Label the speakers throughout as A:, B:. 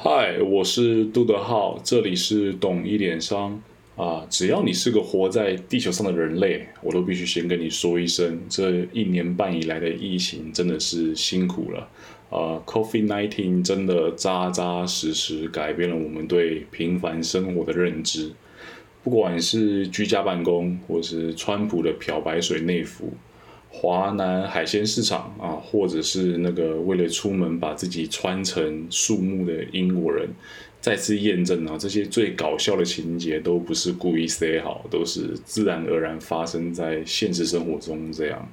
A: 嗨，我是杜德浩，这里是懂一点商啊。只要你是个活在地球上的人类，我都必须先跟你说一声，这一年半以来的疫情真的是辛苦了啊。Covid-19 真的扎扎实实改变了我们对平凡生活的认知，不管是居家办公，或是川普的漂白水内服。华南海鲜市场啊，或者是那个为了出门把自己穿成树木的英国人，再次验证啊，这些最搞笑的情节都不是故意塞好，都是自然而然发生在现实生活中这样。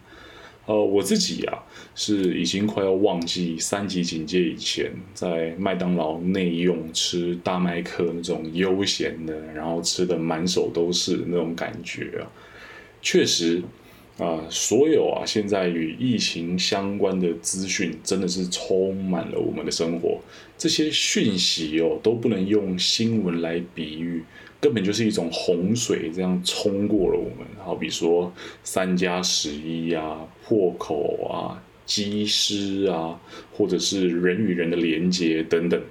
A: 呃，我自己啊，是已经快要忘记三级警戒以前在麦当劳内用吃大麦克那种悠闲的，然后吃的满手都是那种感觉啊，确实。啊，所有啊，现在与疫情相关的资讯真的是充满了我们的生活。这些讯息哦，都不能用新闻来比喻，根本就是一种洪水这样冲过了我们。好比说三加十一啊、破口啊、机师啊，或者是人与人的连接等等。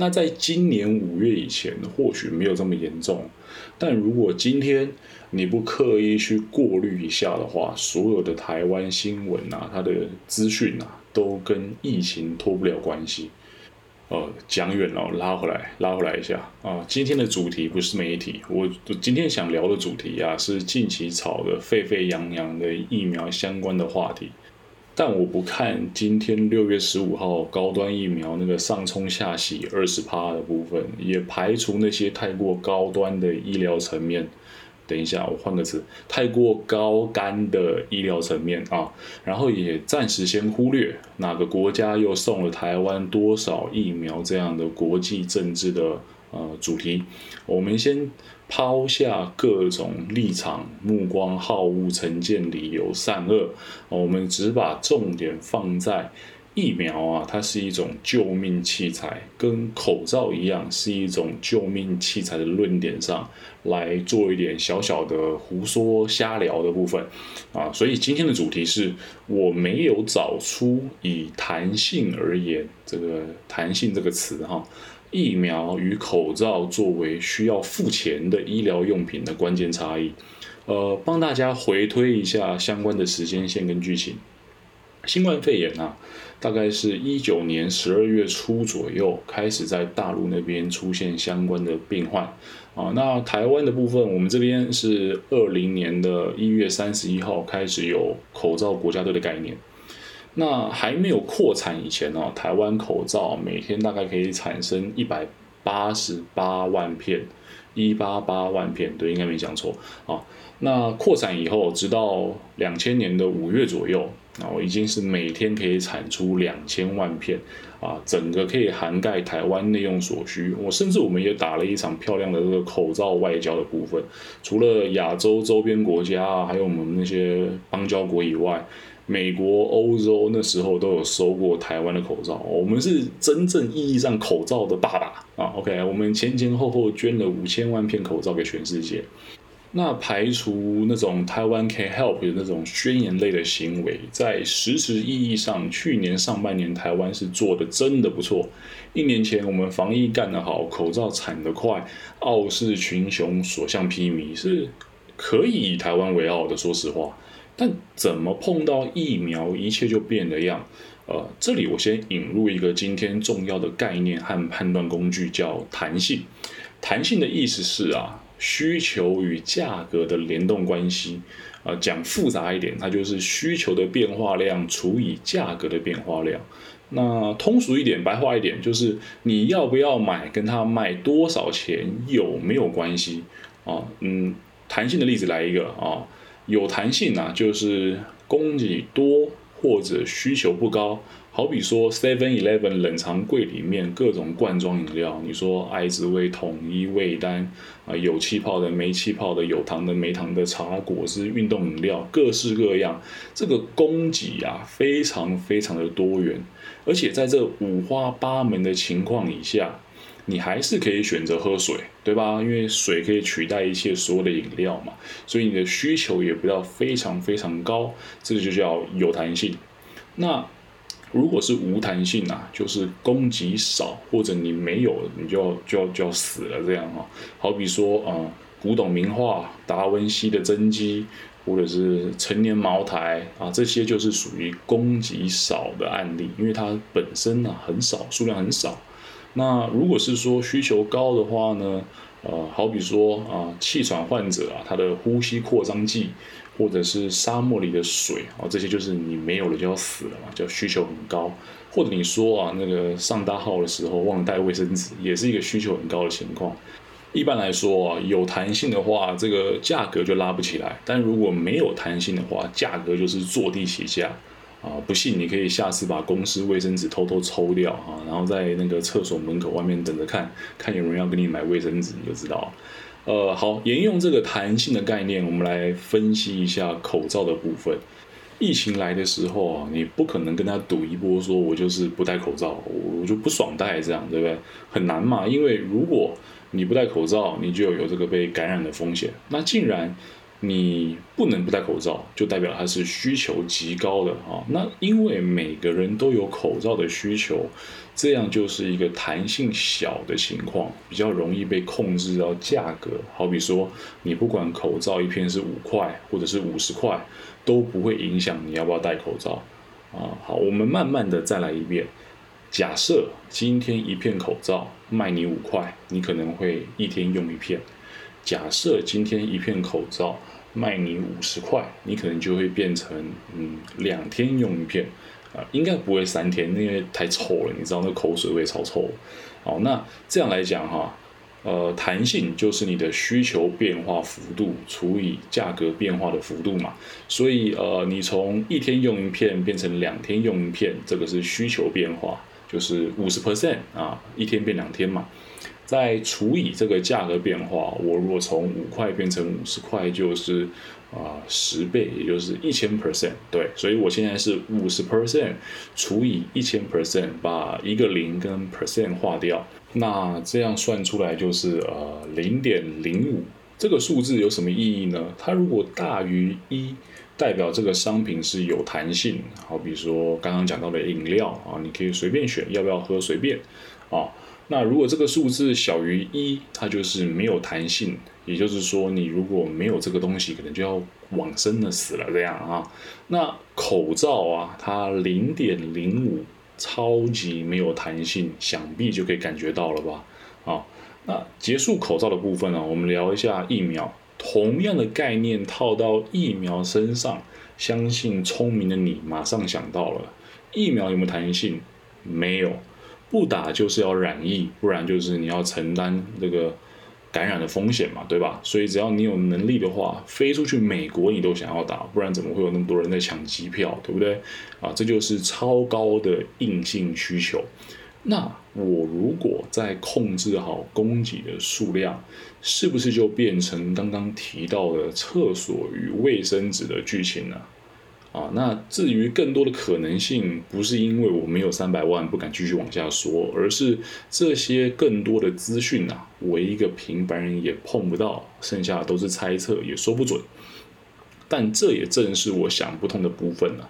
A: 那在今年五月以前，或许没有这么严重，但如果今天你不刻意去过滤一下的话，所有的台湾新闻啊，它的资讯啊，都跟疫情脱不了关系。呃，讲远了，拉回来，拉回来一下啊。今天的主题不是媒体，我今天想聊的主题啊，是近期炒的沸沸扬扬的疫苗相关的话题。但我不看今天六月十五号高端疫苗那个上冲下洗二十趴的部分，也排除那些太过高端的医疗层面。等一下，我换个词，太过高干的医疗层面啊，然后也暂时先忽略哪个国家又送了台湾多少疫苗这样的国际政治的呃主题，我们先。抛下各种立场、目光、好恶、成见、理由、善恶，我们只把重点放在疫苗啊，它是一种救命器材，跟口罩一样是一种救命器材的论点上来做一点小小的胡说瞎聊的部分啊。所以今天的主题是我没有找出以弹性而言这个弹性这个词哈。疫苗与口罩作为需要付钱的医疗用品的关键差异，呃，帮大家回推一下相关的时间线跟剧情。新冠肺炎啊，大概是一九年十二月初左右开始在大陆那边出现相关的病患啊。那台湾的部分，我们这边是二零年的一月三十一号开始有口罩国家队的概念。那还没有扩产以前呢，台湾口罩每天大概可以产生一百八十八万片，一八八万片，对，应该没讲错啊。那扩产以后，直到两千年的五月左右，啊，我已经是每天可以产出两千万片啊，整个可以涵盖台湾内用所需。我甚至我们也打了一场漂亮的这个口罩外交的部分，除了亚洲周边国家啊，还有我们那些邦交国以外。美国、欧洲那时候都有收过台湾的口罩，我们是真正意义上口罩的爸爸啊。OK，我们前前后后捐了五千万片口罩给全世界。那排除那种台湾 can help 的那种宣言类的行为，在实质意义上，去年上半年台湾是做的真的不错。一年前我们防疫干得好，口罩产得快，傲视群雄，所向披靡，是可以以台湾为傲的。说实话。但怎么碰到疫苗，一切就变了样？呃，这里我先引入一个今天重要的概念和判断工具，叫弹性。弹性的意思是啊，需求与价格的联动关系。呃，讲复杂一点，它就是需求的变化量除以价格的变化量。那通俗一点，白话一点，就是你要不要买，跟它卖多少钱有没有关系啊？嗯，弹性的例子来一个啊。有弹性啊，就是供给多或者需求不高。好比说 Seven Eleven 冷藏柜里面各种罐装饮料，你说爱滋味统一味单啊，有气泡的、没气泡的，有糖的、没糖的，茶果汁、运动饮料，各式各样。这个供给啊，非常非常的多元，而且在这五花八门的情况以下。你还是可以选择喝水，对吧？因为水可以取代一切所有的饮料嘛，所以你的需求也不要非常非常高，这就叫有弹性。那如果是无弹性啊，就是供给少或者你没有，你就要就要就要死了这样哈。好比说啊，古董名画、达文西的真迹，或者是陈年茅台啊，这些就是属于供给少的案例，因为它本身呢很少，数量很少。那如果是说需求高的话呢，呃，好比说啊，气喘患者啊，他的呼吸扩张剂。或者是沙漠里的水啊，这些就是你没有了就要死了嘛，叫需求很高。或者你说啊，那个上大号的时候忘了带卫生纸，也是一个需求很高的情况。一般来说啊，有弹性的话，这个价格就拉不起来；但如果没有弹性的话，价格就是坐地起价啊。不信你可以下次把公司卫生纸偷偷抽掉啊，然后在那个厕所门口外面等着看看有人要跟你买卫生纸，你就知道。呃，好，沿用这个弹性的概念，我们来分析一下口罩的部分。疫情来的时候啊，你不可能跟他赌一波，说我就是不戴口罩，我就不爽戴这样，对不对？很难嘛，因为如果你不戴口罩，你就有这个被感染的风险。那竟然你不能不戴口罩，就代表它是需求极高的啊。那因为每个人都有口罩的需求。这样就是一个弹性小的情况，比较容易被控制到价格。好比说，你不管口罩一片是五块或者是五十块，都不会影响你要不要戴口罩啊。好，我们慢慢的再来一遍。假设今天一片口罩卖你五块，你可能会一天用一片。假设今天一片口罩卖你五十块，你可能就会变成嗯两天用一片。啊，应该不会三天，因为太臭了，你知道那口水味超臭。好，那这样来讲哈，呃，弹性就是你的需求变化幅度除以价格变化的幅度嘛。所以呃，你从一天用一片变成两天用一片，这个是需求变化，就是五十 percent 啊，一天变两天嘛。再除以这个价格变化，我如果从五块变成五十块，就是啊十倍，也就是一千 percent。对，所以我现在是五十 percent 除以一千 percent，把一个零跟 percent 划掉，那这样算出来就是呃零点零五。这个数字有什么意义呢？它如果大于一，代表这个商品是有弹性。好比说刚刚讲到的饮料啊，你可以随便选，要不要喝随便啊。那如果这个数字小于一，它就是没有弹性，也就是说，你如果没有这个东西，可能就要往生的死了这样啊。那口罩啊，它零点零五，超级没有弹性，想必就可以感觉到了吧？啊，那结束口罩的部分呢，我们聊一下疫苗。同样的概念套到疫苗身上，相信聪明的你马上想到了，疫苗有没有弹性？没有。不打就是要染疫，不然就是你要承担这个感染的风险嘛，对吧？所以只要你有能力的话，飞出去美国你都想要打，不然怎么会有那么多人在抢机票，对不对？啊，这就是超高的硬性需求。那我如果在控制好供给的数量，是不是就变成刚刚提到的厕所与卫生纸的剧情呢？啊那至于更多的可能性，不是因为我没有三百万不敢继续往下说，而是这些更多的资讯啊，我一个平凡人也碰不到，剩下都是猜测，也说不准。但这也正是我想不通的部分了：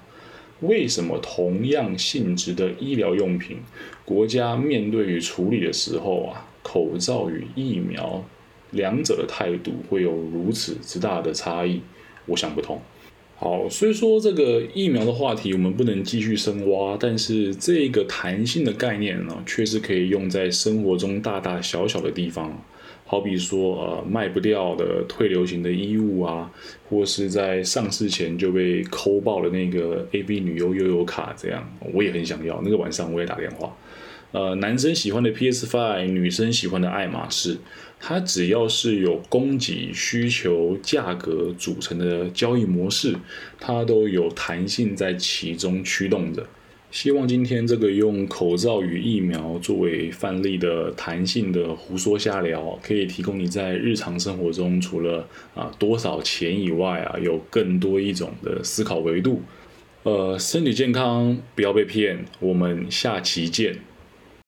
A: 为什么同样性质的医疗用品，国家面对与处理的时候啊，口罩与疫苗两者的态度会有如此之大的差异？我想不通。好，所以说这个疫苗的话题我们不能继续深挖，但是这个弹性的概念呢，确实可以用在生活中大大小小的地方，好比说呃卖不掉的退流行的衣物啊，或是在上市前就被抠爆的那个 A B 女优悠悠卡这样，我也很想要，那个晚上我也打电话。呃，男生喜欢的 PS Five，女生喜欢的爱马仕，它只要是有供给、需求、价格组成的交易模式，它都有弹性在其中驱动着。希望今天这个用口罩与疫苗作为范例的弹性的胡说瞎聊，可以提供你在日常生活中除了啊多少钱以外啊，有更多一种的思考维度。呃，身体健康，不要被骗。我们下期见。